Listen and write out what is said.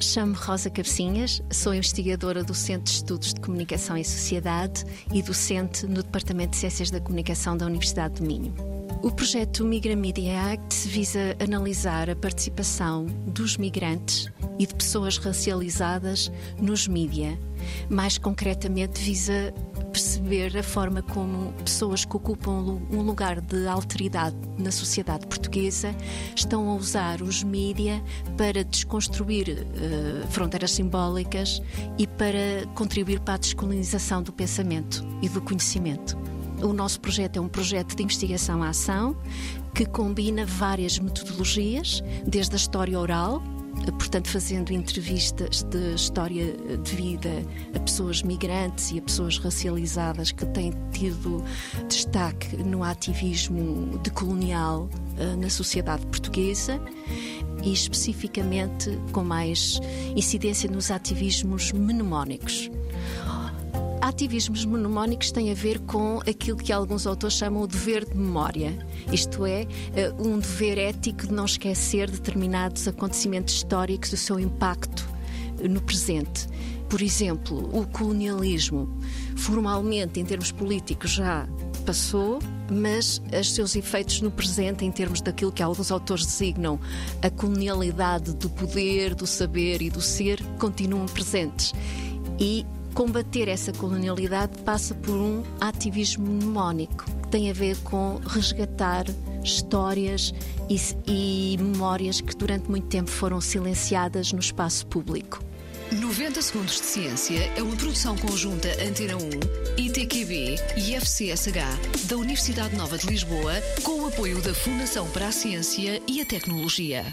Chamo-me Rosa Cabecinhas, sou investigadora do Centro de Estudos de Comunicação e Sociedade e docente no Departamento de Ciências da Comunicação da Universidade do Minho. O projeto Migra Media Act visa analisar a participação dos migrantes e de pessoas racializadas nos mídia. Mais concretamente, visa perceber a forma como pessoas que ocupam um lugar de alteridade na sociedade portuguesa estão a usar os mídia para desconstruir uh, fronteiras simbólicas e para contribuir para a descolonização do pensamento e do conhecimento. O nosso projeto é um projeto de investigação à ação que combina várias metodologias, desde a história oral, portanto, fazendo entrevistas de história de vida a pessoas migrantes e a pessoas racializadas que têm tido destaque no ativismo decolonial uh, na sociedade portuguesa e especificamente com mais incidência nos ativismos mnemónicos ativismos mnemónicos têm a ver com aquilo que alguns autores chamam o dever de memória, isto é, eh, um dever ético de não esquecer determinados acontecimentos históricos e o seu impacto no presente. Por exemplo, o colonialismo, formalmente, em termos políticos, já passou, mas os seus efeitos no presente, em termos daquilo que alguns autores designam a colonialidade do poder, do saber e do ser, continuam presentes. E Combater essa colonialidade passa por um ativismo mnemónico, que tem a ver com resgatar histórias e, e memórias que durante muito tempo foram silenciadas no espaço público. 90 Segundos de Ciência é uma produção conjunta Antena 1, ITQB e FCSH da Universidade Nova de Lisboa, com o apoio da Fundação para a Ciência e a Tecnologia.